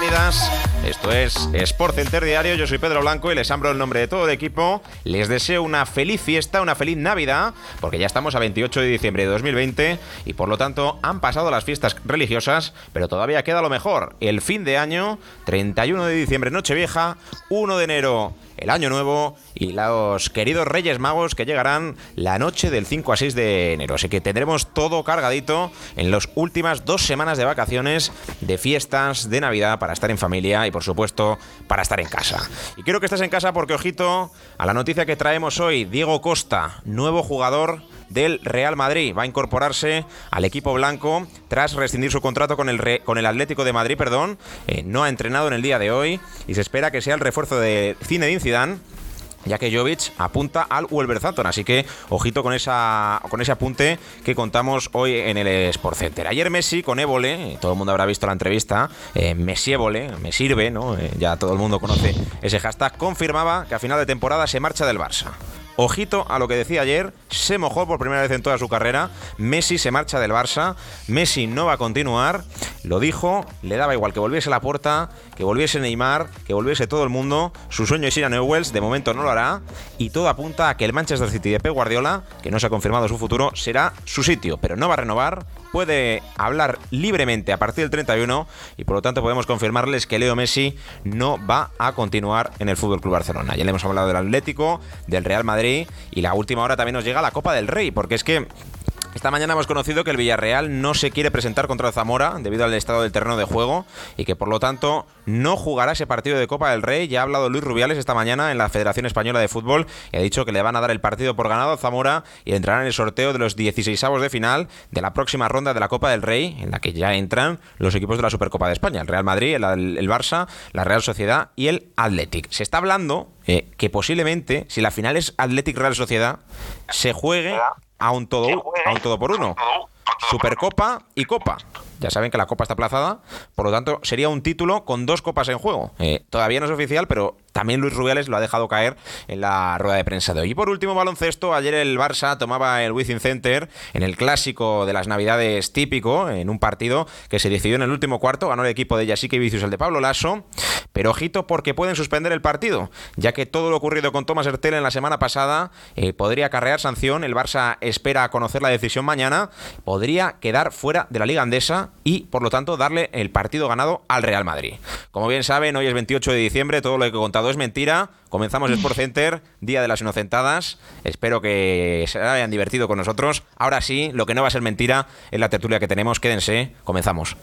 Bienvenidas. Esto es Sport Center Diario. Yo soy Pedro Blanco y les abro el nombre de todo el equipo. Les deseo una feliz fiesta, una feliz Navidad, porque ya estamos a 28 de diciembre de 2020 y por lo tanto han pasado las fiestas religiosas, pero todavía queda lo mejor. El fin de año, 31 de diciembre, Nochevieja, 1 de enero el año nuevo y los queridos Reyes Magos que llegarán la noche del 5 a 6 de enero. Así que tendremos todo cargadito en las últimas dos semanas de vacaciones, de fiestas, de Navidad, para estar en familia y por supuesto para estar en casa. Y quiero que estés en casa porque, ojito, a la noticia que traemos hoy, Diego Costa, nuevo jugador del Real Madrid. Va a incorporarse al equipo blanco tras rescindir su contrato con el, con el Atlético de Madrid. Perdón. Eh, no ha entrenado en el día de hoy y se espera que sea el refuerzo de Zinedine Zidane ya que Jovic apunta al Wolverhampton. Así que ojito con, esa, con ese apunte que contamos hoy en el Sport Center. Ayer Messi con Évole, todo el mundo habrá visto la entrevista, eh, Messi Évole, me sirve, ¿no? Eh, ya todo el mundo conoce ese hashtag, confirmaba que a final de temporada se marcha del Barça. Ojito a lo que decía ayer, se mojó por primera vez en toda su carrera, Messi se marcha del Barça, Messi no va a continuar, lo dijo, le daba igual que volviese la puerta, que volviese Neymar, que volviese todo el mundo, su sueño es ir a Newells, de momento no lo hará, y todo apunta a que el Manchester City de Pep Guardiola, que no se ha confirmado su futuro, será su sitio, pero no va a renovar, puede hablar libremente a partir del 31 y por lo tanto podemos confirmarles que Leo Messi no va a continuar en el Fútbol Club Barcelona. Ya le hemos hablado del Atlético, del Real Madrid y la última hora también nos llega la Copa del Rey, porque es que esta mañana hemos conocido que el Villarreal no se quiere presentar contra Zamora debido al estado del terreno de juego y que por lo tanto no jugará ese partido de Copa del Rey. Ya ha hablado Luis Rubiales esta mañana en la Federación Española de Fútbol y ha dicho que le van a dar el partido por ganado a Zamora y entrará en el sorteo de los 16 de final de la próxima ronda de la Copa del Rey, en la que ya entran los equipos de la Supercopa de España, el Real Madrid, el, Barça, la Real Sociedad y el Athletic. Se está hablando eh, que posiblemente, si la final es Athletic Real Sociedad, se juegue a un todo, a un todo por uno. Supercopa y Copa. Ya saben que la Copa está aplazada, por lo tanto sería un título con dos copas en juego. Eh, todavía no es oficial, pero también Luis Rubiales lo ha dejado caer en la rueda de prensa de hoy. Y por último, baloncesto. Ayer el Barça tomaba el Wizzing Center en el clásico de las Navidades típico, en un partido que se decidió en el último cuarto. Ganó el equipo de Yasique Vicius, el de Pablo Lasso. Pero ojito porque pueden suspender el partido, ya que todo lo ocurrido con Tomás Hertel en la semana pasada eh, podría acarrear sanción. El Barça espera conocer la decisión mañana. Podría quedar fuera de la Liga Andesa y, por lo tanto, darle el partido ganado al Real Madrid. Como bien saben, hoy es 28 de diciembre, todo lo que he contado es mentira. Comenzamos Sport Center, Día de las Inocentadas. Espero que se hayan divertido con nosotros. Ahora sí, lo que no va a ser mentira es la tertulia que tenemos. Quédense, comenzamos.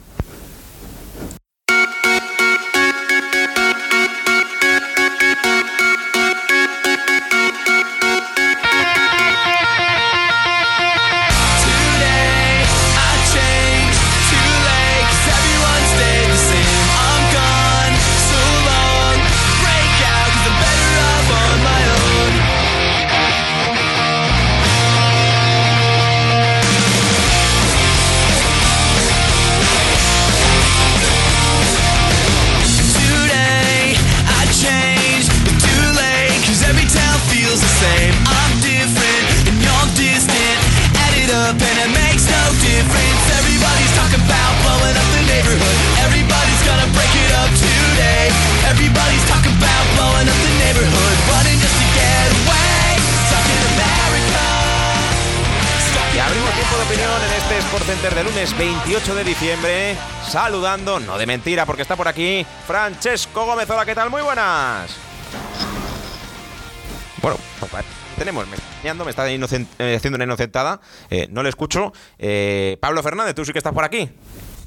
Opinión en este Sport Center de lunes 28 de diciembre. Saludando, no de mentira, porque está por aquí Francesco Gómez. Hola, ¿qué tal? Muy buenas. Bueno, pues, tenemos, me está me está eh, haciendo una inocentada. Eh, no le escucho. Eh, Pablo Fernández, tú sí que estás por aquí.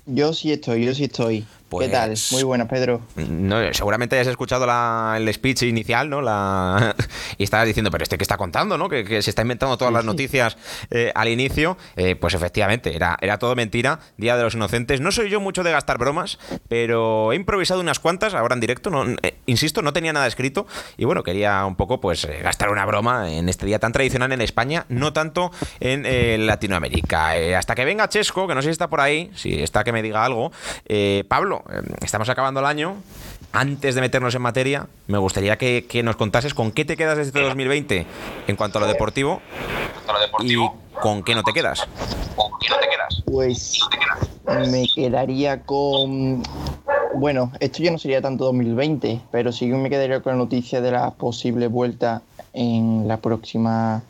Yo sí estoy, yo sí estoy. ¿Qué tal? Pues, Muy buenas, Pedro. No, seguramente hayas escuchado el speech inicial, ¿no? La, y estabas diciendo, pero este que está contando, ¿no? Que, se está inventando todas las noticias eh, al inicio. Eh, pues efectivamente, era, era todo mentira. Día de los Inocentes. No soy yo mucho de gastar bromas, pero he improvisado unas cuantas ahora en directo. No, eh, insisto, no tenía nada escrito. Y bueno, quería un poco, pues, gastar una broma en este día tan tradicional en España, no tanto en Latinoamérica. hasta que venga Chesco, que no sé si está por ahí, si está que me diga algo. Pablo, Em, estamos acabando el año. Antes de meternos en materia, me gustaría que, nos contases con qué te quedas desde este 2020 en cuanto a lo deportivo, y con qué no te quedas. Pues me quedaría con... Bueno, esto ya no sería tanto 2020, pero sí que me quedaría con la noticia de la posible vuelta en la próxima,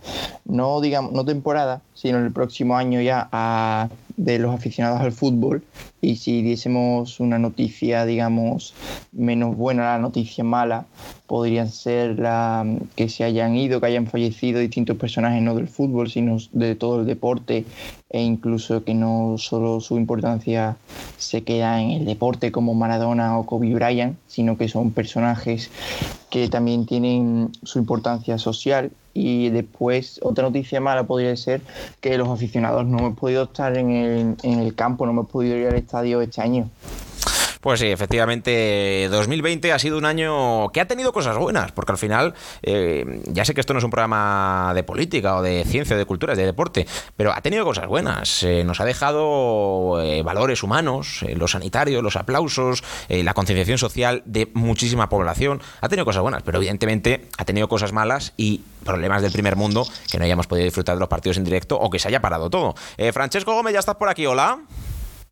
no digamos, no temporada, sino en el próximo año ya a de los aficionados al fútbol. Y si diésemos una noticia, digamos, menos buena, la noticia mala, podrían ser la, que se hayan ido, que hayan fallecido distintos personajes, no del fútbol, sino de todo el deporte, e incluso que no solo su importancia se queda en el deporte como Maradona o Kobe Bryant, sino que son personajes que también tienen su importancia social y después, otra noticia mala podría ser que los aficionados no hemos podido estar en el, en el campo, no hemos podido ir al estadio este año. Pues sí, efectivamente, 2020 ha sido un año que ha tenido cosas buenas, porque al final, eh, ya sé que esto no es un programa de política o de ciencia de cultura, de deporte, pero ha tenido cosas buenas. Eh, nos ha dejado eh, valores humanos, los sanitarios, los aplausos, la concienciación social de muchísima población. Ha tenido cosas buenas, pero evidentemente ha tenido cosas malas y problemas del primer mundo que no hayamos podido disfrutar de los partidos en directo o que se haya parado todo. Francesco Gómez, ya estás por aquí, hola.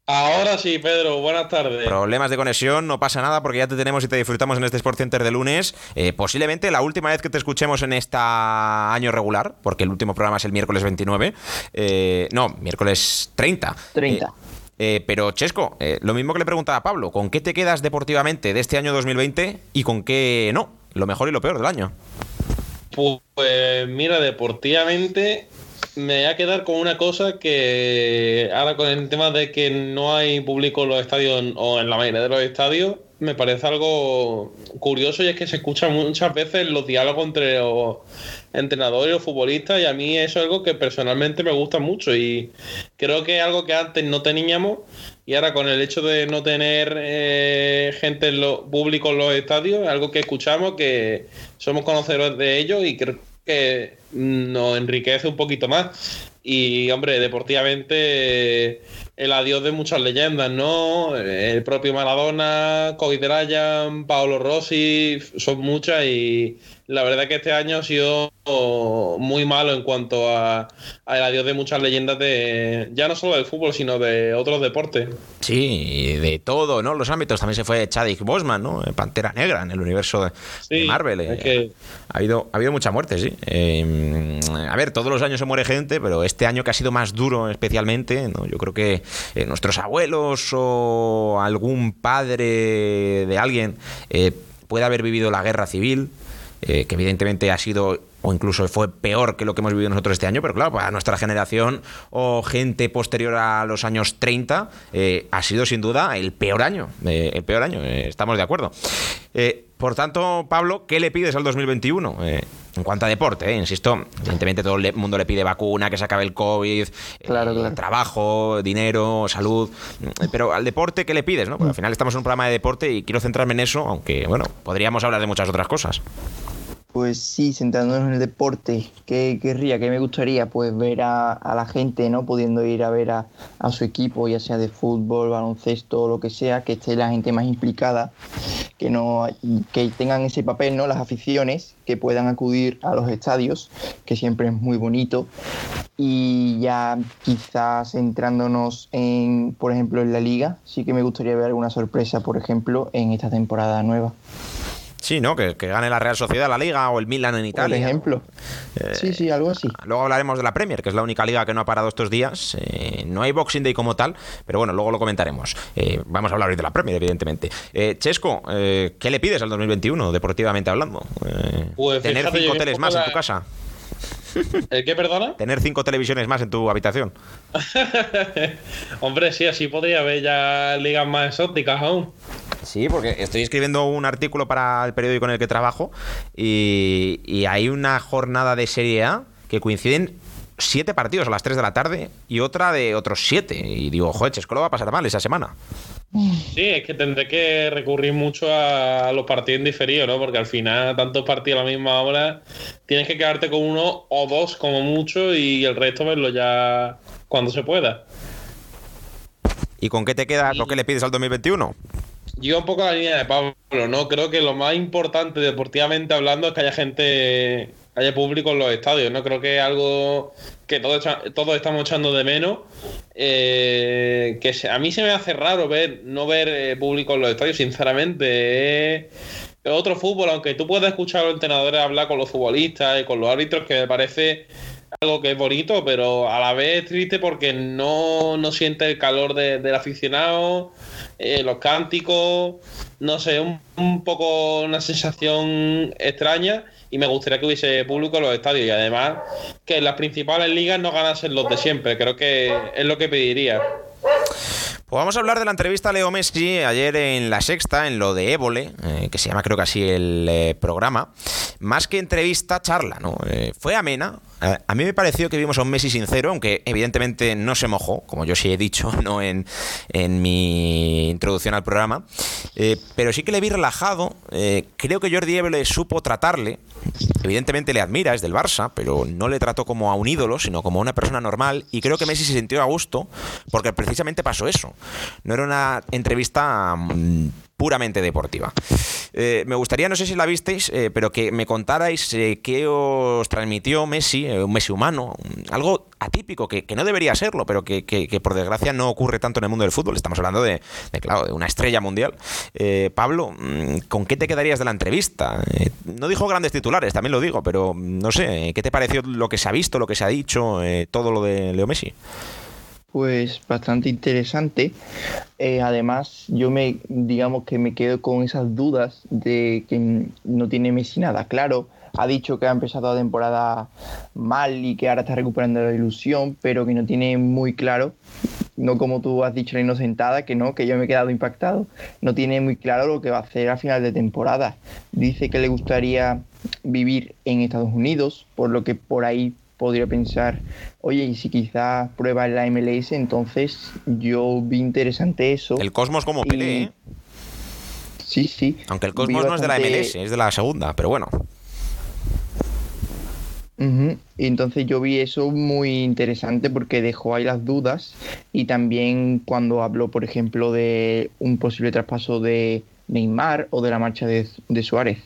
Ahora sí, Pedro, buenas tardes. Problemas de conexión, no pasa nada porque ya te tenemos y te disfrutamos en este Sport Center de lunes. Eh, posiblemente la última vez que te escuchemos en este año regular, porque el último programa es el miércoles 29. Eh, no, miércoles 30. 30. Eh, pero Chesco, lo mismo que le preguntaba a Pablo, ¿con qué te quedas deportivamente de este año 2020 y con qué no? Lo mejor y lo peor del año. Pues mira, deportivamente me voy a quedar con una cosa que ahora con el tema de que no hay público en los estadios o en la mayoría de los estadios, me parece algo curioso y es que se escuchan muchas veces los diálogos entre los entrenadores los futbolistas y a mí eso es algo que personalmente me gusta mucho y creo que es algo que antes no teníamos y ahora con el hecho de no tener eh, gente en lo, público en los estadios, es algo que escuchamos, que somos conocedores de ello y creo que nos enriquece un poquito más. Y, hombre, deportivamente, el adiós de muchas leyendas, ¿no? El propio Maradona, Kobe Bryant, Paolo Rossi, son muchas y la verdad que este año ha sido muy malo en cuanto a, el adiós de muchas leyendas de ya no solo del fútbol, sino de otros deportes. Sí, de todo, ¿no? Los ámbitos. También se fue Chadwick Bosman, ¿no? Pantera Negra en el universo de, Marvel. Eh. ha, habido, ha habido mucha muerte, sí. Eh, a ver, todos los años se muere gente, pero este año que ha sido más duro especialmente, ¿no? Yo creo que eh, nuestros abuelos o algún padre de alguien puede haber vivido la guerra civil eh, que evidentemente ha sido o incluso fue peor que lo que hemos vivido nosotros este año, pero claro, para nuestra generación o gente posterior a los años 30 eh, ha sido sin duda el peor año, eh, el peor año, estamos de acuerdo. Por tanto, Pablo, ¿qué le pides al 2021? en cuanto a deporte, insisto, evidentemente todo el mundo le pide vacuna, que se acabe el COVID, trabajo, dinero, salud, pero al deporte, ¿qué le pides? No? Porque al final estamos en un programa de deporte y quiero centrarme en eso, aunque, bueno, podríamos hablar de muchas otras cosas. Pues sí, centrándonos en el deporte, ¿qué querría, qué me gustaría? Pues ver a, la gente, ¿no? Pudiendo ir a ver a, su equipo, ya sea de fútbol, baloncesto lo que sea, que esté la gente más implicada, que, no, que tengan ese papel, ¿no? Las aficiones, que puedan acudir a los estadios, que siempre es muy bonito. Y ya quizás centrándonos en, por ejemplo, en la liga, sí que me gustaría ver alguna sorpresa, por ejemplo, en esta temporada nueva. Sí, ¿no? Que, gane la Real Sociedad la Liga o el Milan en Italia. Por ejemplo. Eh, sí, sí, algo así. Luego hablaremos de la Premier, que es la única liga que no ha parado estos días. Eh, no hay Boxing Day como tal, pero bueno, luego lo comentaremos. Eh, vamos a hablar hoy de la Premier, evidentemente. Chesco, ¿qué le pides al 2021, deportivamente hablando? Pues ¿Tener cinco hoteles más en tu casa? ¿El qué, perdona? Tener cinco televisiones más en tu habitación. Hombre, sí, así podría haber ya ligas más exóticas aún. Sí, porque estoy escribiendo un artículo para el periódico en el que trabajo y, hay una jornada de Serie A que coinciden siete partidos a las 3 de la tarde y otra de otros siete. Y digo, joder, Chesco lo va a pasar mal esa semana. Sí, es que tendré que recurrir mucho a, los partidos diferidos, ¿no? Porque al final, tantos partidos a la misma hora, tienes que quedarte con uno o dos como mucho y el resto verlo ya cuando se pueda. ¿Y con qué te queda lo que le pides al 2021? Yo un poco la línea de Pablo, ¿no? Creo que lo más importante deportivamente hablando es que haya gente, haya público en los estadios, ¿no? Creo que es algo que todos, todos estamos echando de menos. Eh, que a mí se me hace raro ver no ver eh, público en los estadios, sinceramente. otro fútbol, aunque tú puedas escuchar a los entrenadores hablar con los futbolistas y con los árbitros, que me parece algo que es bonito, pero a la vez triste porque no, no siente el calor del aficionado, eh, los cánticos, no sé, un, un, poco una sensación extraña y me gustaría que hubiese público en los estadios y además que las principales ligas no ganasen los de siempre, creo que es lo que pediría. Pues vamos a hablar de la entrevista a Leo Messi ayer en La Sexta, en lo de Évole, eh, que se llama creo que así el eh, programa. Más que entrevista, charla, ¿no? Fue amena. A mí me pareció que vimos a un Messi sincero, aunque evidentemente no se mojó, como yo sí he dicho ¿no? en, en mi introducción al programa. pero sí que le vi relajado. creo que Jordi Évole supo tratarle. Evidentemente le admira, es del Barça, pero no le trató como a un ídolo, sino como a una persona normal. Y creo que Messi se sintió a gusto, porque precisamente pasó eso. No era una entrevista mm, puramente deportiva. Eh, me gustaría, no sé si la visteis, eh, pero que me contarais eh, qué os transmitió Messi, un Messi humano, algo atípico, que, no debería serlo, pero que, por desgracia no ocurre tanto en el mundo del fútbol. Estamos hablando de, claro, de una estrella mundial. Pablo, mm, ¿con qué te quedarías de la entrevista? no dijo grandes titulares, también lo digo, pero no sé, ¿qué te pareció lo que se ha visto, lo que se ha dicho, todo lo de Leo Messi? Pues bastante interesante. Eh, además, yo me, digamos que me quedo con esas dudas de que no tiene Messi nada claro. Ha dicho que ha empezado la temporada mal y que ahora está recuperando la ilusión, pero que no tiene muy claro, no como tú has dicho la inocentada, que no, que yo me he quedado impactado. No tiene muy claro lo que va a hacer a final de temporada. Dice que le gustaría vivir en Estados Unidos, por lo que por ahí podría pensar, oye, y si quizás prueba la MLS, entonces yo vi interesante eso. El Cosmos como Pelé, ¿eh? Sí, sí. Aunque el Cosmos no es de la MLS, es de la segunda, pero bueno. Y entonces yo vi eso muy interesante porque dejó ahí las dudas y también cuando habló, por ejemplo, de un posible traspaso de Neymar o de la marcha de, de Suárez.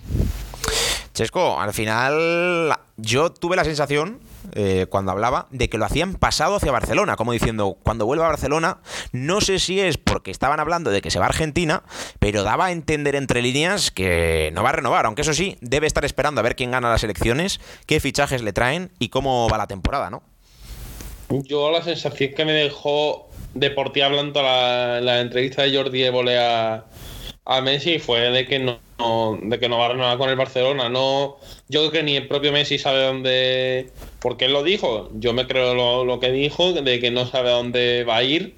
Chesco, al final yo tuve la sensación eh, cuando hablaba de que lo hacían pasado hacia Barcelona, como diciendo, cuando vuelva a Barcelona, no sé si es porque estaban hablando de que se va a Argentina, pero daba a entender entre líneas que no va a renovar, aunque eso sí, debe estar esperando a ver quién gana las elecciones, qué fichajes le traen y cómo va la temporada, ¿no? Yo la sensación que me dejó deportiva hablando la, la entrevista de Jordi Évole a, a Messi fue de que no, de que no va a renovar con el Barcelona. No, yo creo que ni el propio Messi sabe dónde. Porque él lo dijo. Yo me creo lo, que dijo, de que no sabe dónde va a ir,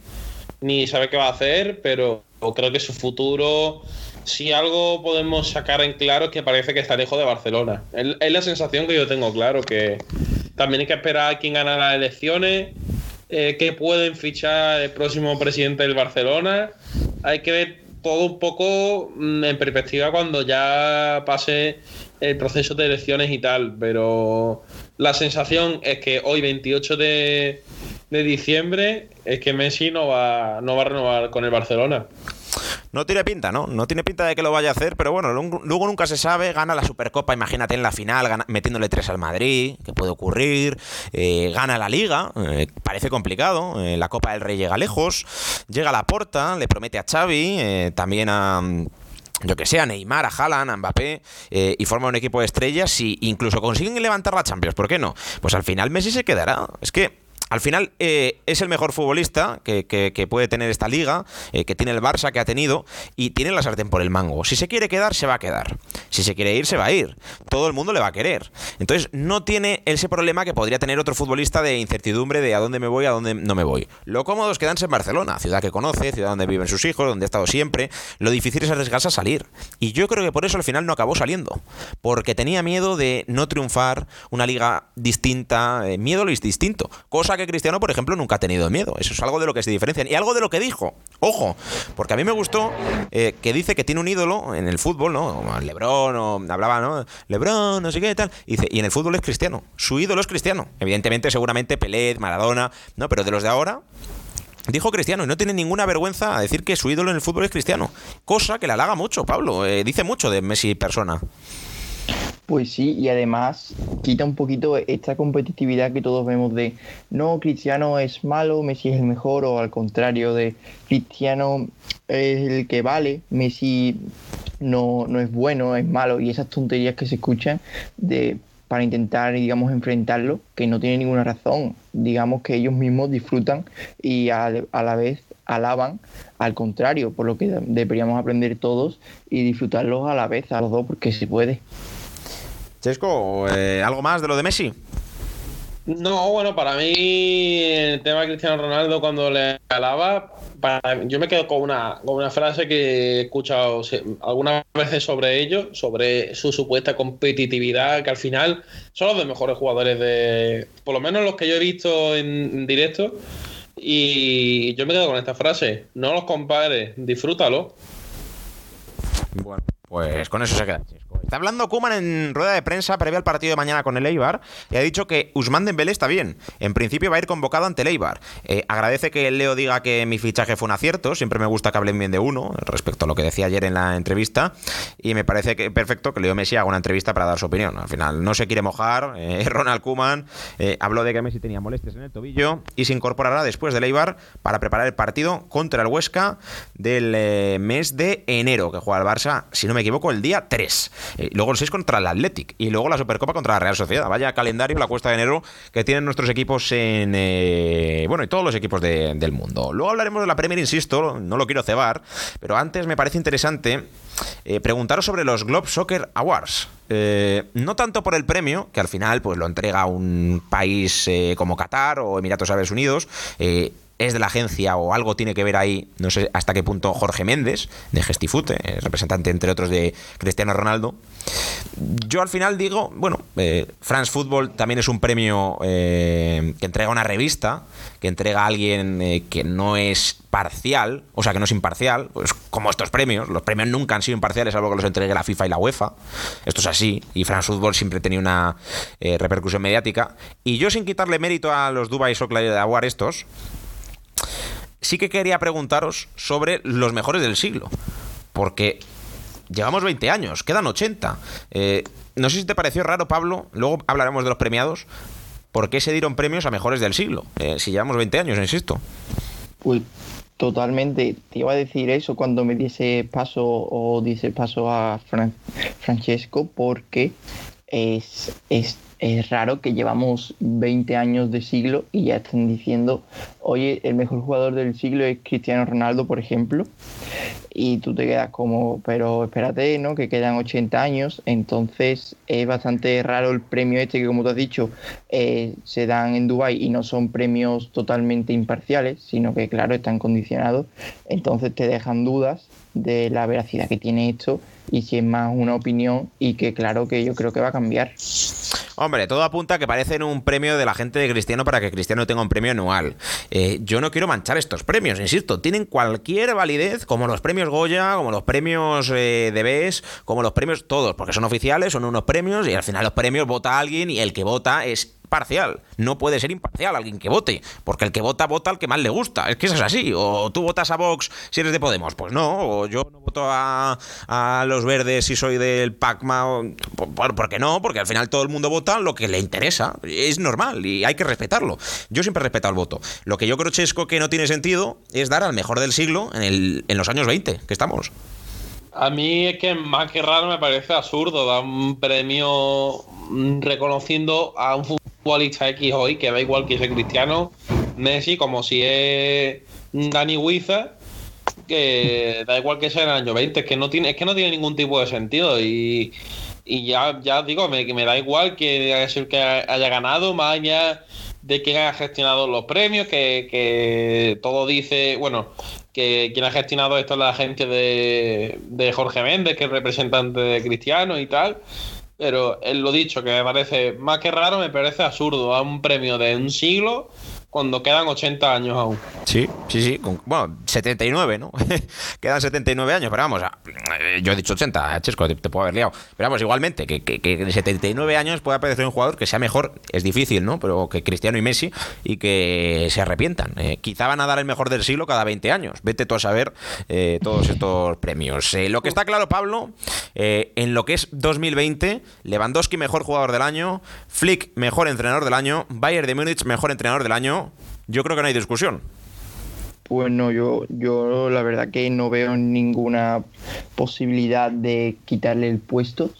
ni sabe qué va a hacer, pero creo que su futuro. Si algo podemos sacar en claro es que parece que está lejos de Barcelona. Es, la sensación que yo tengo claro, que también hay que esperar a quién gana las elecciones, eh, que pueden fichar el próximo presidente del Barcelona. Hay que ver todo un poco mm, en perspectiva cuando ya pase el proceso de elecciones y tal, pero la sensación es que hoy 28 de, de diciembre es que Messi no va, no va a renovar con el Barcelona. No tiene pinta, ¿no? No tiene pinta de que lo vaya a hacer, pero bueno, luego nunca se sabe. Gana la Supercopa, imagínate en la final, metiéndole tres al Madrid, que puede ocurrir. Eh, gana la Liga, eh, parece complicado. Eh, la Copa del Rey llega lejos. Llega a la porta, le promete a Xavi, también a yo que sé, a Neymar, a Haaland, a Mbappé, y forma un equipo de estrellas y incluso consiguen levantar la Champions, ¿por qué no? Pues al final Messi se quedará. Es que al final eh, es el mejor futbolista que, puede tener esta liga, eh, que tiene el Barça, que ha tenido, y tiene la sartén por el mango. Si se quiere quedar, se va a quedar. Si se quiere ir, se va a ir. Todo el mundo le va a querer. Entonces, no tiene ese problema que podría tener otro futbolista de incertidumbre de a dónde me voy, a dónde no me voy. Lo cómodo es quedarse en Barcelona, ciudad que conoce, ciudad donde viven sus hijos, donde ha estado siempre. Lo difícil es arriesgarse a salir. Y yo creo que por eso al final no acabó saliendo. Porque tenía miedo de no triunfar, una liga distinta, eh, miedo lo distinto. Cosa que Cristiano, por ejemplo, nunca ha tenido miedo. Eso es algo de lo que se diferencian. Y algo de lo que dijo. Ojo, porque a mí me gustó eh, que dice que tiene un ídolo en el fútbol, ¿no? Lebron, o hablaba, ¿no? Lebron, no sé qué tal. Y y en el fútbol es cristiano. Su ídolo es cristiano. Evidentemente, seguramente Pelé, Maradona, ¿no? Pero de los de ahora, Dijo Cristiano y no tiene ninguna vergüenza a decir que su ídolo en el fútbol es Cristiano. Cosa que le halaga mucho, Pablo. Eh, dice mucho de Messi persona. Pues sí, y además quita un poquito esta competitividad que todos vemos de no, Cristiano es malo, Messi es el mejor, o al contrario de Cristiano es el que vale, Messi no, no es bueno, es malo, y esas tonterías que se escuchan de para intentar, digamos, enfrentarlo, que no tiene ninguna razón. Digamos que ellos mismos disfrutan y a, a la vez alaban al contrario, por lo que deberíamos aprender todos y disfrutarlos a la vez, a los dos, porque se puede. Chesco, eh, ¿algo más de lo de Messi? No, bueno, para mí el tema de Cristiano Ronaldo cuando le alaba, yo me quedo con una, con una frase que he escuchado algunas veces sobre ello, sobre su supuesta competitividad, que al final son los de mejores jugadores de, por lo menos los que yo he visto en, directo, y yo me quedo con esta frase, no los compares, disfrútalo. Bueno, pues con eso se queda. Está hablando Kuman en rueda de prensa previa al partido de mañana con el Eibar y ha dicho que Usman Dembélé está bien. En principio va a ir convocado ante el Eibar. Eh, agradece que Leo diga que mi fichaje fue un acierto. Siempre me gusta que hablen bien de uno respecto a lo que decía ayer en la entrevista. Y me parece que perfecto que Leo Messi haga una entrevista para dar su opinión. Al final no se quiere mojar. Eh, Ronald Kuman eh, habló de que Messi tenía molestias en el tobillo y se incorporará después del Eibar para preparar el partido contra el Huesca del mes de enero que juega el Barça, si no me equivoco, el día 3. Eh, luego el 6 contra el Athletic y luego la Supercopa contra la Real Sociedad. Vaya calendario la cuesta de enero que tienen nuestros equipos en. Eh, bueno, y todos los equipos del mundo. Luego hablaremos de la Premier, insisto, no lo quiero cebar, pero antes me parece interesante eh, preguntaros sobre los Globe Soccer Awards. no tanto por el premio, que al final pues lo entrega un país como Qatar o Emiratos Árabes Unidos, es de la agencia o algo tiene que ver ahí, no sé hasta qué punto Jorge Méndez, de Gestifute, eh, representante entre otros de Cristiano Ronaldo. Yo al final digo, bueno, eh, France Football también es un premio eh, que entrega una revista, que entrega a alguien que no es parcial, o sea, que no es imparcial, pues como estos premios, los premios nunca han sido imparciales, salvo que los entregue la FIFA y la UEFA, esto es así, y France Football siempre tenía una repercusión mediática, y yo sin quitarle mérito a los Dubai Soccer Award estos, sí que quería preguntaros sobre los mejores del siglo. Porque llevamos 20 años, quedan 80. Eh, no sé si te pareció raro, Pablo, luego hablaremos de los premiados. ¿Por qué se dieron premios a mejores del siglo? Eh, si llevamos 20 años, insisto. Pues totalmente. Te iba a decir eso cuando me diese paso o dice paso a Francesco, porque es, es es raro que llevamos 20 años de siglo y ya estén diciendo, oye, el mejor jugador del siglo es Cristiano Ronaldo, por ejemplo, y tú te quedas como, pero espérate, ¿no? Que quedan 80 años, entonces es bastante raro el premio este que, como tú has dicho, eh, se dan en Dubai y no son premios totalmente imparciales, sino que, claro, están condicionados, entonces te dejan dudas de la veracidad que tiene esto y si es más una opinión y que claro que yo creo que va a cambiar. Hombre, todo apunta a que parecen un premio de la gente de Cristiano para que Cristiano tenga un premio anual. Eh, yo no quiero manchar estos premios, insisto, tienen cualquier validez, como los premios Goya, como los premios eh, de BES, como los premios todos, porque son oficiales, son unos premios y al final los premios vota alguien y el que vota es parcial. No puede ser imparcial alguien que vote, porque el que vota, vota al que más le gusta. Es que eso es así. O tú votas a Vox si eres de Podemos. Pues no. O yo no voto a, los verdes si soy del PACMA. ¿Por, qué no? Porque al final todo el mundo vota lo que le interesa. Es normal y hay que respetarlo. Yo siempre he respetado el voto. Lo que yo creo, Chesco, que no tiene sentido es dar al mejor del siglo en, el, en los años 20 que estamos. A mí es que más que raro me parece absurdo dar un premio reconociendo a un futbolista X hoy que da igual que sea Cristiano, Messi, como si es Dani Huiza, que da igual que sea en el año 20, es que no tiene, es que no tiene ningún tipo de sentido y, ya, ya digo, me, me da igual que el que haya ganado, más allá de quién haya gestionado los premios, que, que todo dice, bueno, que quien ha gestionado esto es la agencia de, de Jorge Méndez, que es representante de Cristiano y tal. Pero él lo dicho, que me parece más que raro, me parece absurdo. A un premio de un siglo cuando quedan 80 años aún. Sí, sí, sí. bueno, 79, ¿no? quedan 79 años, pero vamos, eh, yo he dicho 80, Chesco, te, puedo haber liado. Pero vamos, igualmente, que, que, que 79 años puede aparecer un jugador que sea mejor, es difícil, ¿no? Pero que Cristiano y Messi y que se arrepientan. Eh, quizá van a dar el mejor del siglo cada 20 años. Vete tú a saber eh, todos estos premios. lo que está claro, Pablo, en lo que es 2020, Lewandowski mejor jugador del año, Flick mejor entrenador del año, Bayern de Múnich mejor entrenador del año yo creo que no hay discusión. Pues no, yo, yo la verdad que no veo ninguna posibilidad de quitarle el puesto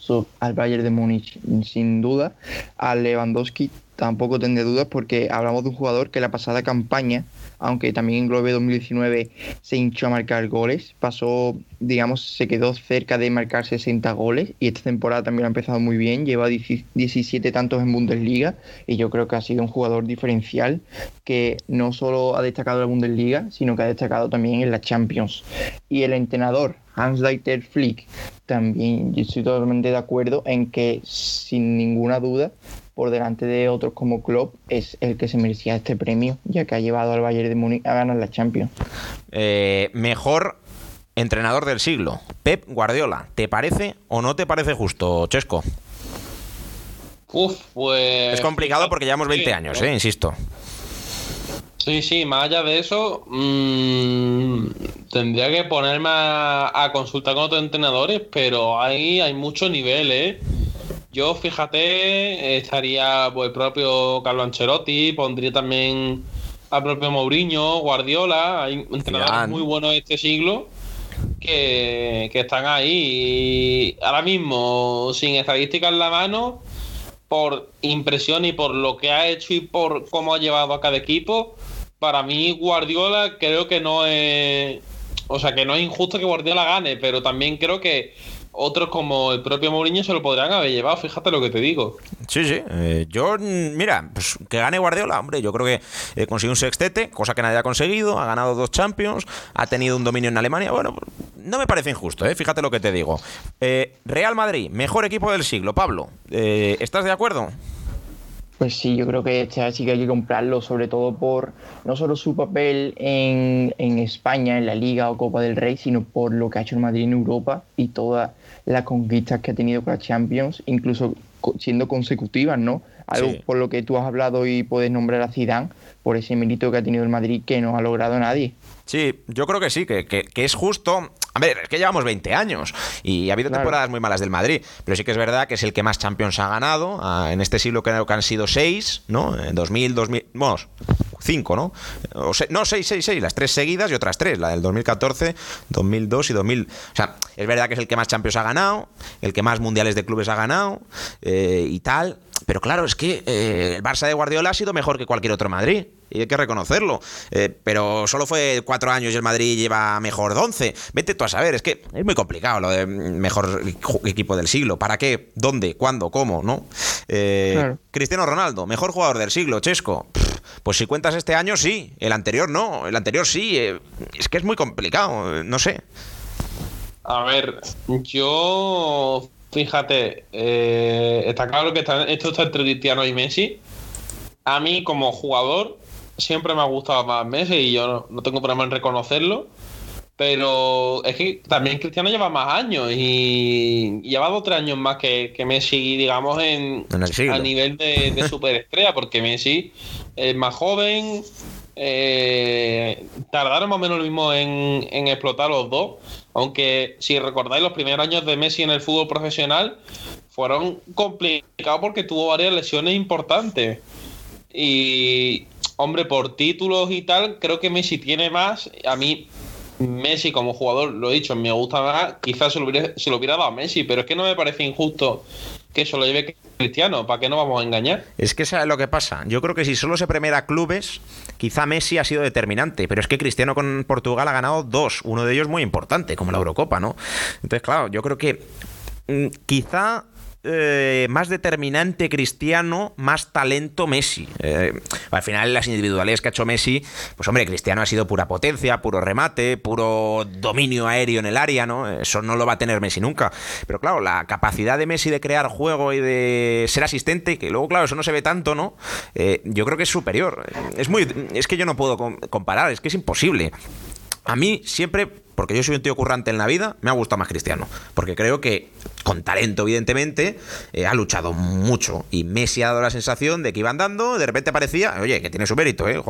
al Bayern de Múnich, sin duda. A Lewandowski tampoco tendré dudas porque hablamos de un jugador que la pasada campaña aunque también en Globe 2019 se hinchó a marcar goles, pasó, digamos, se quedó cerca de marcar 60 goles y esta temporada también ha empezado muy bien, lleva 17 tantos en Bundesliga y yo creo que ha sido un jugador diferencial que no solo ha destacado en la Bundesliga, sino que ha destacado también en la Champions. Y el entrenador, Hans-Dieter Flick, también yo estoy totalmente de acuerdo en que sin ninguna duda por delante de otros como Klopp, es el que se merecía este premio, ya que ha llevado al Bayern de Múnich a ganar la Champions. Eh, mejor entrenador del siglo, Pep Guardiola. ¿Te parece o no te parece justo, Chesco? Uf, pues... Es complicado porque llevamos 20 años, ¿eh? Insisto. Sí, sí, más allá de eso, mm, tendría que ponerme a, a, consultar con otros entrenadores, pero ahí hay mucho nivel, ¿eh? Yo, fíjate, estaría pues, el propio Carlo Ancelotti, pondría también al propio Mourinho, Guardiola, hay entrenadores muy buenos de este siglo que, están ahí. Y ahora mismo, sin estadísticas en la mano, por impresión y por lo que ha hecho y por cómo ha llevado a cada equipo, para mí Guardiola creo que no es... O sea, que no es injusto que Guardiola gane, pero también creo que otros como el propio Mourinho se lo podrían haber llevado, fíjate lo que te digo. Sí, sí. Eh, yo, mira, pues que gane Guardiola, hombre, yo creo que eh, consiguió un sextete, cosa que nadie ha conseguido, ha ganado dos Champions, ha tenido un dominio en Alemania, bueno, no me parece injusto, ¿eh? fíjate lo que te digo. Eh, Real Madrid, mejor equipo del siglo, Pablo, ¿estás de acuerdo? Pues sí, yo creo que este sí que hay que comprarlo, sobre todo por no solo su papel en, en, España, en la Liga o Copa del Rey, sino por lo que ha hecho el Madrid en Europa y toda las conquistas que ha tenido con la Champions, incluso siendo consecutivas, ¿no? Algo por lo que tú has hablado y puedes nombrar a Zidane, por ese mérito que ha tenido el Madrid que no ha logrado nadie. Sí, yo creo que sí, que, que, es justo. A ver, es que llevamos 20 años y ha habido temporadas muy malas del Madrid, pero sí que es verdad que es el que más Champions ha ganado. Ah, en este siglo creo que han sido 6, ¿no? En 2000, 2000. Vamos, 5, ¿no? O no, 6, 6, 6, las tres seguidas y otras tres, la del 2014, 2002 y 2000. O sea, es verdad que es el que más Champions ha ganado, el que más mundiales de clubes ha ganado eh, y tal. Pero claro, es que eh, el Barça de Guardiola ha sido mejor que cualquier otro Madrid. Y hay que reconocerlo. Eh, pero solo fue cuatro años y el Madrid lleva mejor de 11. Vete tú a saber, es que es muy complicado lo de mejor equipo del siglo. ¿Para qué? ¿Dónde? ¿Cuándo? ¿Cómo? ¿No? Cristiano Ronaldo, mejor jugador del siglo, Chesco. Pues si cuentas este año, sí. El anterior no. El anterior sí. Eh, es que es muy complicado. Eh, no sé. A ver, yo. Fíjate, eh, está claro que esto está entre Cristiano y Messi. A mí, como jugador, siempre me ha gustado más Messi y yo no tengo problema en reconocerlo. Pero es que también Cristiano lleva más años y lleva dos o tres años más que, Messi, digamos, en, a nivel de, superestrella, porque Messi es más joven, eh, tardaron más o menos lo mismo en, en, explotar los dos, aunque si recordáis los primeros años de Messi en el fútbol profesional fueron complicados porque tuvo varias lesiones importantes. Y, hombre, por títulos y tal, creo que Messi tiene más. A mí Messi como jugador, lo he dicho, me gusta más, quizás se lo hubiera, dado a Messi, pero es que no me parece injusto que eso lo lleve Cristiano, ¿para qué no vamos a engañar? Es que es lo que pasa. Yo creo que si solo se premiera clubes, quizá Messi ha sido determinante, pero es que Cristiano con Portugal ha ganado dos, uno de ellos muy importante, como la Eurocopa, ¿no? Entonces, claro, yo creo que mm, quizá eh, más determinante Cristiano, más talento Messi. Eh, al final, las individualidades que ha hecho Messi, pues hombre, Cristiano ha sido pura potencia, puro remate, puro dominio aéreo en el área, ¿no? Eso no lo va a tener Messi nunca. Pero claro, la capacidad de Messi de crear juego y de ser asistente, que luego, claro, eso no se ve tanto, ¿no? Eh, yo creo que es superior. Es muy. Es que yo no puedo comparar, es que es imposible. A mí siempre porque yo soy un tío currante en la vida, me ha gustado más Cristiano. Porque creo que, con talento, evidentemente, eh, ha luchado mucho. Y Messi ha dado la sensación de que iba andando, de repente aparecía, oye, que tiene su mérito, ¿eh?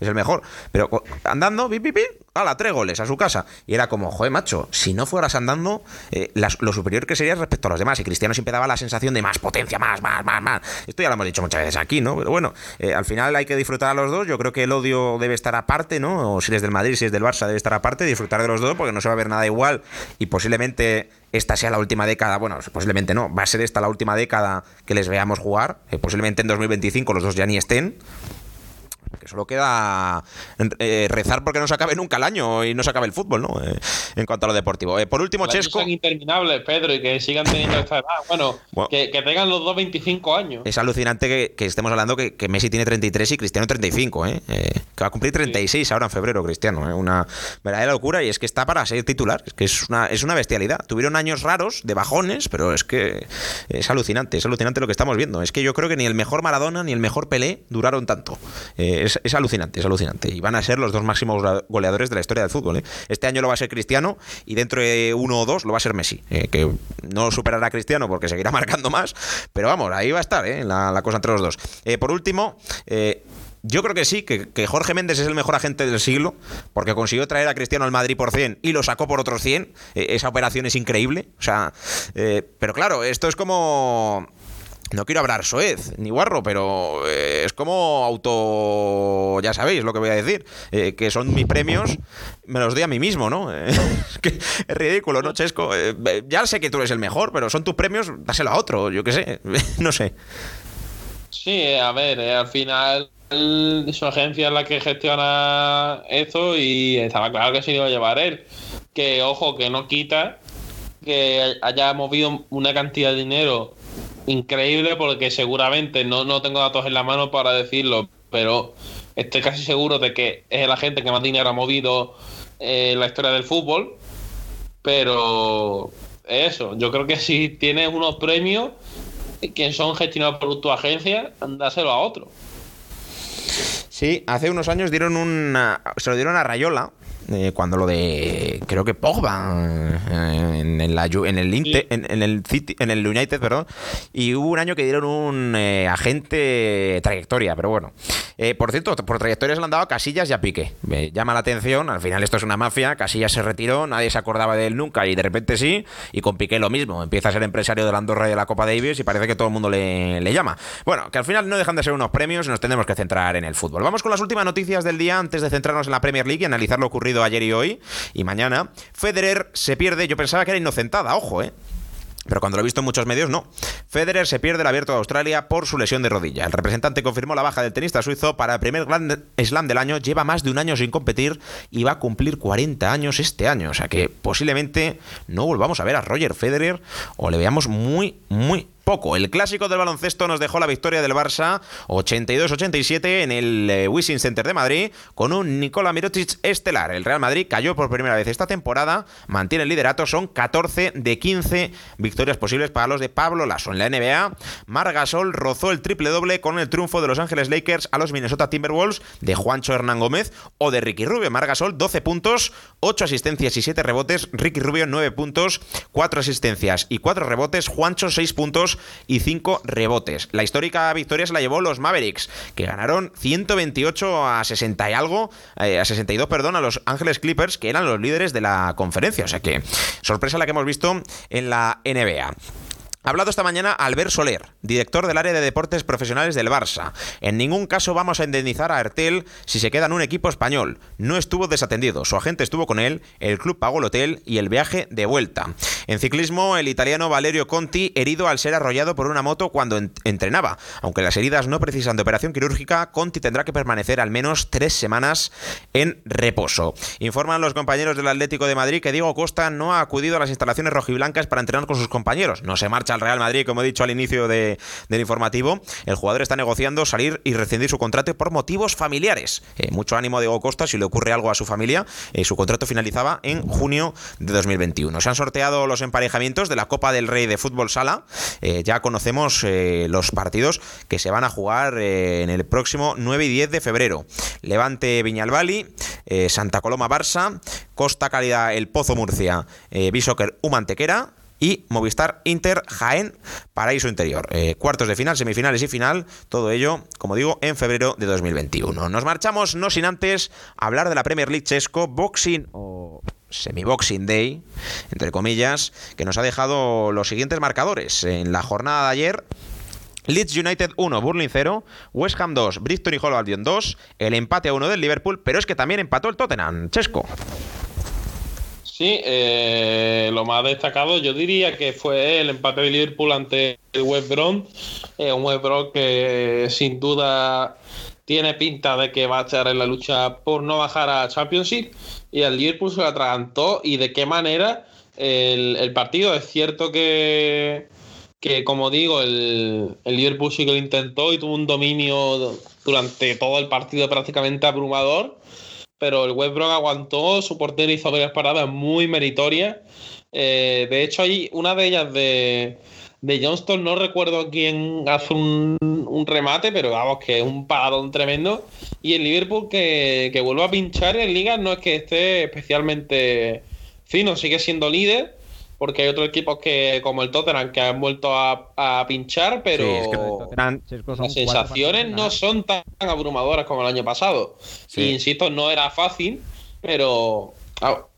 es el mejor. Pero andando, pi, pi, la tres goles a su casa. Y era como, joder, macho, si no fueras andando, eh, lo superior que serías respecto a los demás. Y Cristiano siempre daba la sensación de más potencia, más, más, más, más. Esto ya lo hemos dicho muchas veces aquí, ¿no? Pero bueno, eh, al final hay que disfrutar a los dos. Yo creo que el odio debe estar aparte, ¿no? O si eres del Madrid, si es del Barça, debe estar aparte, disfrutar de los dos porque no se va a ver nada igual y posiblemente esta sea la última década, bueno, posiblemente no, va a ser esta la última década que les veamos jugar, eh, posiblemente en 2025 los dos ya ni estén, que solo queda eh, rezar porque no se acabe nunca el año y no se acabe el fútbol, ¿no? Eh, en cuanto a lo deportivo. Eh, por último, Chesco. Son interminables, Pedro, y que sigan teniendo esta edad. Bueno, que, tengan los dos 25 años. Es alucinante que, estemos hablando que, Messi tiene 33 y Cristiano 35, ¿eh? que va a cumplir 36 ahora en febrero, Cristiano. Una verdadera locura y es que está para ser titular. Es que es una, es una bestialidad. Tuvieron años raros, de bajones, pero es que es alucinante, es alucinante lo que estamos viendo. Es que yo creo que ni el mejor Maradona ni el mejor Pelé duraron tanto es, alucinante, es alucinante. Y van a ser los dos máximos goleadores de la historia del fútbol. ¿eh? Este año lo va a ser Cristiano y dentro de uno o dos lo va a ser Messi, eh, que no superará a Cristiano porque seguirá marcando más, pero vamos, ahí va a estar ¿eh? la, cosa entre los dos. por último, yo creo que sí, que, Jorge Méndez es el mejor agente del siglo, porque consiguió traer a Cristiano al Madrid por 100 y lo sacó por otros 100. esa operación es increíble. O sea, pero claro, esto es como no quiero hablar soez ni guarro, pero eh, es como auto. Ya sabéis lo que voy a decir. Eh, que son mis premios, me los doy a mí mismo, ¿no? es, es ridículo, ¿no, Chesco? Eh, ya sé que tú eres el mejor, pero son tus premios, dáselo a otro, yo qué sé. no sé. Sí, a ver, al final su agencia es la que gestiona eso y estaba claro que se iba a llevar él. Que, ojo, que no quita que haya movido una cantidad de dinero increíble porque seguramente no, no tengo datos en la mano para decirlo, pero estoy casi seguro de que es el agente que más dinero ha movido en eh, la historia del fútbol. Pero eso, yo creo que si tienes unos premios que son gestionados por tu agencia, dáselo a otro. Sí, hace unos años dieron una, se lo dieron a Rayola, eh, cuando lo de creo que Pogba eh, en, el en el en, el City, en el United perdón. Y hubo un año que dieron un eh, agente trayectoria pero bueno. Por cierto por trayectoria se le han dado a Casillas y a Pique me llama la atención al final esto es una mafia Casillas se retiró nadie se acordaba de él nunca y de repente sí y con Piqué lo mismo empieza a ser empresario de la Andorra y de la Copa Davis y parece que todo el mundo le, le llama. Bueno que al final no dejan de ser unos premios y nos tenemos que centrar en el fútbol. Vamos con las últimas noticias del día antes de centrarnos en la Premier League y analizar lo ocurrido ayer y hoy y mañana. Federer se pierde, yo pensaba que era inocentada, ojo, ¿eh? Pero cuando lo he visto en muchos medios, no. Federer se pierde el abierto de Australia por su lesión de rodilla. El representante confirmó la baja del tenista suizo para el primer Grand Slam del año. Lleva más de un año sin competir y va a cumplir 40 años este año. O sea que posiblemente no volvamos a ver a Roger Federer o le veamos muy, muy poco. El clásico del baloncesto nos dejó la victoria del Barça 82-87 en el eh, Wishing Center de Madrid con un Nikola Mirotic estelar. El Real Madrid cayó por primera vez esta temporada, mantiene el liderato, son 14 de 15 victorias posibles para los de Pablo Lasso. En la NBA, Margasol rozó el triple doble con el triunfo de Los Ángeles Lakers a los Minnesota Timberwolves de Juancho Hernán Gómez o de Ricky Rubio. Margasol 12 puntos, 8 asistencias y 7 rebotes. Ricky Rubio 9 puntos, 4 asistencias y 4 rebotes. Juancho 6 puntos y 5 rebotes. La histórica victoria se la llevó los Mavericks, que ganaron 128 a 60 y algo, eh, a 62, perdón, a los Ángeles Clippers, que eran los líderes de la conferencia. O sea que sorpresa la que hemos visto en la NBA. Ha hablado esta mañana Albert Soler, director del área de deportes profesionales del Barça. En ningún caso vamos a indemnizar a Ertel si se queda en un equipo español. No estuvo desatendido, su agente estuvo con él, el club pagó el hotel y el viaje de vuelta. En ciclismo, el italiano Valerio Conti herido al ser arrollado por una moto cuando entrenaba. Aunque las heridas no precisan de operación quirúrgica, Conti tendrá que permanecer al menos tres semanas en reposo. Informan los compañeros del Atlético de Madrid que Diego Costa no ha acudido a las instalaciones rojiblancas para entrenar con sus compañeros. No se marcha al Real Madrid, como he dicho al inicio del informativo. El jugador está negociando salir y rescindir su contrato por motivos familiares. Eh, mucho ánimo a Diego Costa si le ocurre algo a su familia. Eh, su contrato finalizaba en junio de 2021. Se han sorteado los emparejamientos de la Copa del Rey de Fútbol Sala. Eh, ya conocemos los partidos que se van a jugar en el próximo 9 y 10 de febrero. Levante Viñalbali, Santa Coloma Barça, Costa Calidad El Pozo Murcia, Bishoker Humantequera y Movistar Inter Jaén Paraíso Interior. Eh, cuartos de final, semifinales y final, todo ello, como digo, en febrero de 2021. Nos marchamos, no sin antes hablar de la Premier League Chesco, Boxing o semi-Boxing Day, entre comillas, que nos ha dejado los siguientes marcadores. En la jornada de ayer, Leeds United 1, Burling 0, West Ham 2, Bristol y Hall Albion 2, el empate a 1 del Liverpool, pero es que también empató el Tottenham, Chesco. Sí, eh, lo más destacado yo diría que fue el empate de Liverpool ante el West. Eh, un West que sin duda tiene pinta de que va a estar en la lucha por no bajar a Championship. Y el Liverpool se lo atragantó. ¿Y de qué manera el, partido? Es cierto que, que como digo, el, el Liverpool sí que lo intentó y tuvo un dominio durante todo el partido prácticamente abrumador pero el West Brom aguantó, su portero hizo varias paradas muy meritorias. Eh, de hecho, hay una de ellas de, de Johnston, no recuerdo quién hace un, remate, pero vamos, que es un paradón tremendo. Y el Liverpool que, que vuelve a pinchar en Liga no es que esté especialmente fino, sigue siendo líder porque hay otros equipos que, como el Tottenham, que han vuelto a, pinchar, pero las sensaciones no son tan abrumadoras como el año pasado. Y insisto, no era fácil, pero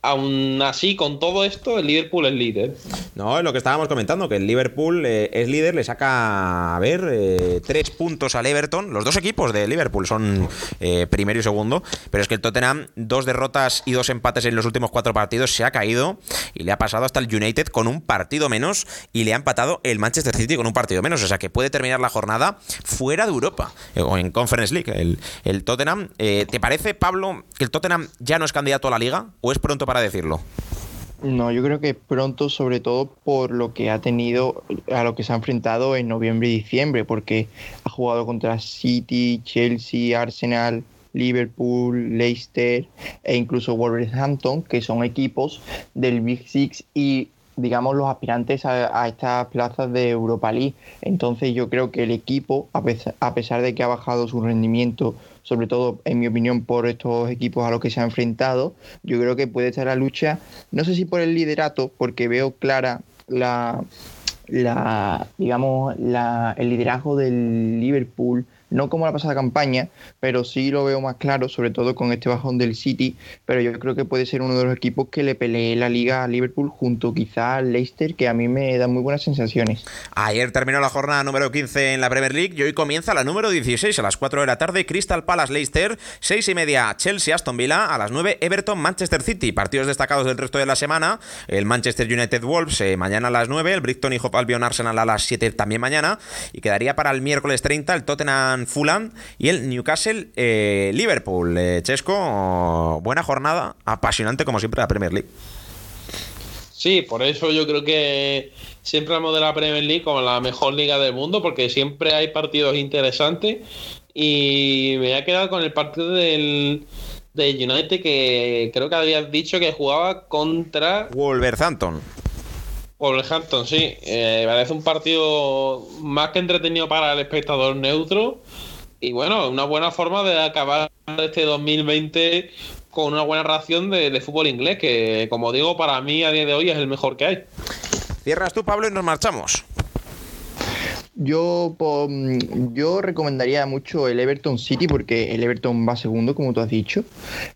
aún así, con todo esto, el Liverpool es líder. No, es lo que estábamos comentando, que el Liverpool eh, es líder, le saca, a ver, eh, tres puntos al Everton. Los dos equipos de Liverpool son eh, primero y segundo, pero es que el Tottenham, dos derrotas y dos empates en los últimos cuatro partidos, se ha caído y le ha pasado hasta el United con un partido menos y le ha empatado el Manchester City con un partido menos. O sea que puede terminar la jornada fuera de Europa o en Conference League. El, el Tottenham, ¿te parece, Pablo, que el Tottenham ya no es candidato a la liga o es pronto para decirlo? No, yo creo que pronto, sobre todo por lo que ha tenido, a lo que se ha enfrentado en noviembre y diciembre, porque ha jugado contra City, Chelsea, Arsenal, Liverpool, Leicester e incluso Wolverhampton, que son equipos del Big Six y digamos los aspirantes a, estas plazas de Europa League. Entonces yo creo que el equipo, a pesar de que ha bajado su rendimiento sobre todo en mi opinión por estos equipos a los que se ha enfrentado, yo creo que puede estar la lucha, no sé si por el liderato, porque veo clara la, la digamos, la, el liderazgo del Liverpool no como la pasada campaña, pero sí lo veo más claro, sobre todo con este bajón del City, pero yo creo que puede ser uno de los equipos que le pelee la liga a Liverpool junto quizá al Leicester, que a mí me da muy buenas sensaciones. Ayer terminó la jornada número 15 en la Premier League y hoy comienza la número 16 a las 4 de la tarde, Crystal Palace Leicester, 6 y media Chelsea Aston Villa, a las 9 Everton Manchester City, partidos destacados del resto de la semana, el Manchester United Wolves eh, mañana a las 9, el Brighton y Hope Albion Arsenal a las 7 también mañana, y quedaría para el miércoles 30 el Tottenham Fulham y el Newcastle eh, Liverpool. Eh, Chesco, buena jornada, apasionante como siempre la Premier League. Sí, por eso yo creo que siempre hablamos de la Premier League como la mejor liga del mundo, porque siempre hay partidos interesantes. Y me voy a quedar con el partido del, United que creo que habías dicho que jugaba contra Wolverhampton. Wolverhampton, sí. Eh, parece un partido más que entretenido para el espectador neutro. Y bueno, una buena forma de acabar este 2020 con una buena ración de, fútbol inglés, que como digo, para mí a día de hoy es el mejor que hay. Cierras tú, Pablo, y nos marchamos. Yo, yo recomendaría mucho el Everton City porque el Everton va segundo, como tú has dicho.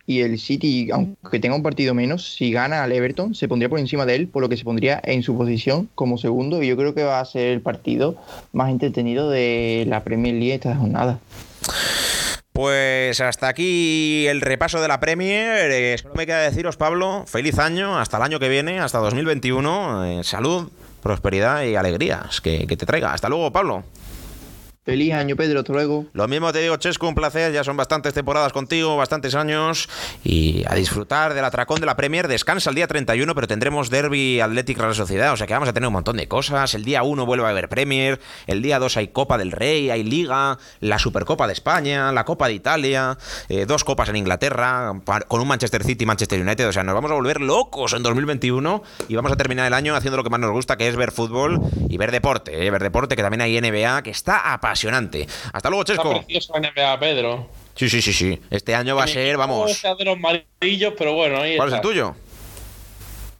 Y el City, aunque tenga un partido menos, si gana al Everton, se pondría por encima de él, por lo que se pondría en su posición como segundo. Y yo creo que va a ser el partido más entretenido de la Premier League esta jornada. Pues hasta aquí el repaso de la Premier. Eh, solo me queda deciros, Pablo, feliz año, hasta el año que viene, hasta 2021. Eh, salud, prosperidad y alegrías que, que te traiga. Hasta luego, Pablo. Feliz año, Pedro, hasta luego. Lo mismo te digo, Chesco, un placer. Ya son bastantes temporadas contigo, bastantes años. Y a disfrutar del atracón de la Premier. Descansa el día 31, pero tendremos Derby Athletic Real Sociedad. O sea que vamos a tener un montón de cosas. El día 1 vuelve a haber Premier. El día 2 hay Copa del Rey, hay Liga, la Supercopa de España, la Copa de Italia, eh, dos copas en Inglaterra, con un Manchester City y Manchester United. O sea, nos vamos a volver locos en 2021 y vamos a terminar el año haciendo lo que más nos gusta, que es ver fútbol y ver deporte. Eh, ver deporte, que también hay NBA, que está apasionado apasionante. Hasta luego, Chesco. Está NBA, Pedro. Sí, sí, sí, sí. Este año va a ser, vamos. de los amarillos, pero bueno, ahí ¿Cuál es el tuyo?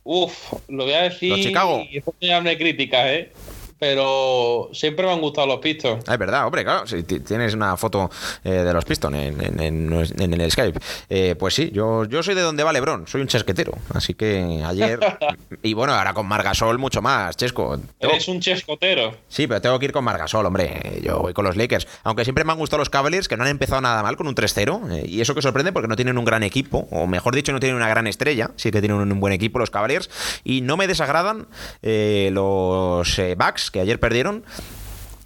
Uf, lo voy a decir. Los Chicago. Y esto me críticas, ¿eh? Pero siempre me han gustado los Pistons. Ah, es verdad, hombre, claro. Si tienes una foto eh, de los Pistons en, en, el Skype. Eh, pues sí, yo, yo soy de donde va Lebron, soy un chesquetero. Así que ayer. y bueno, ahora con Margasol mucho más, Chesco. Eres un chescotero. Sí, pero tengo que ir con Margasol, hombre. Yo voy con los Lakers. Aunque siempre me han gustado los Cavaliers, que no han empezado nada mal con un 3-0. Eh, y eso que sorprende porque no tienen un gran equipo, o mejor dicho, no tienen una gran estrella. Sí que tienen un, buen equipo los Cavaliers. Y no me desagradan los Bucks que ayer perdieron.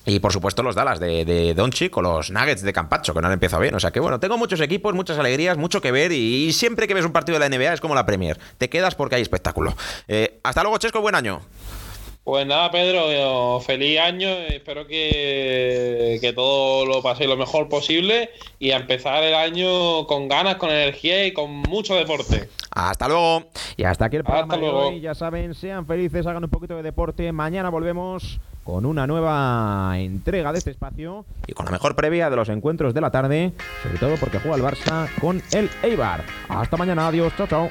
Y por supuesto los Dallas de, de Doncic los Nuggets de Campacho, que no han empezado bien. O sea que bueno, tengo muchos equipos, muchas alegrías, mucho que ver y, siempre que ves un partido de la NBA es como la Premier. Te quedas porque hay espectáculo. Eh, hasta luego, Chesco, buen año. Pues nada, Pedro, feliz año. Espero que, que todo lo paséis lo mejor posible y a empezar el año con ganas, con energía y con mucho deporte. Hasta luego. Y hasta aquí el programa de hoy. Ya saben, sean felices, hagan un poquito de deporte. Mañana volvemos con una nueva entrega de este espacio y con la mejor previa de los encuentros de la tarde, sobre todo porque juega el Barça con el Eibar. Hasta mañana, adiós, chao, chao.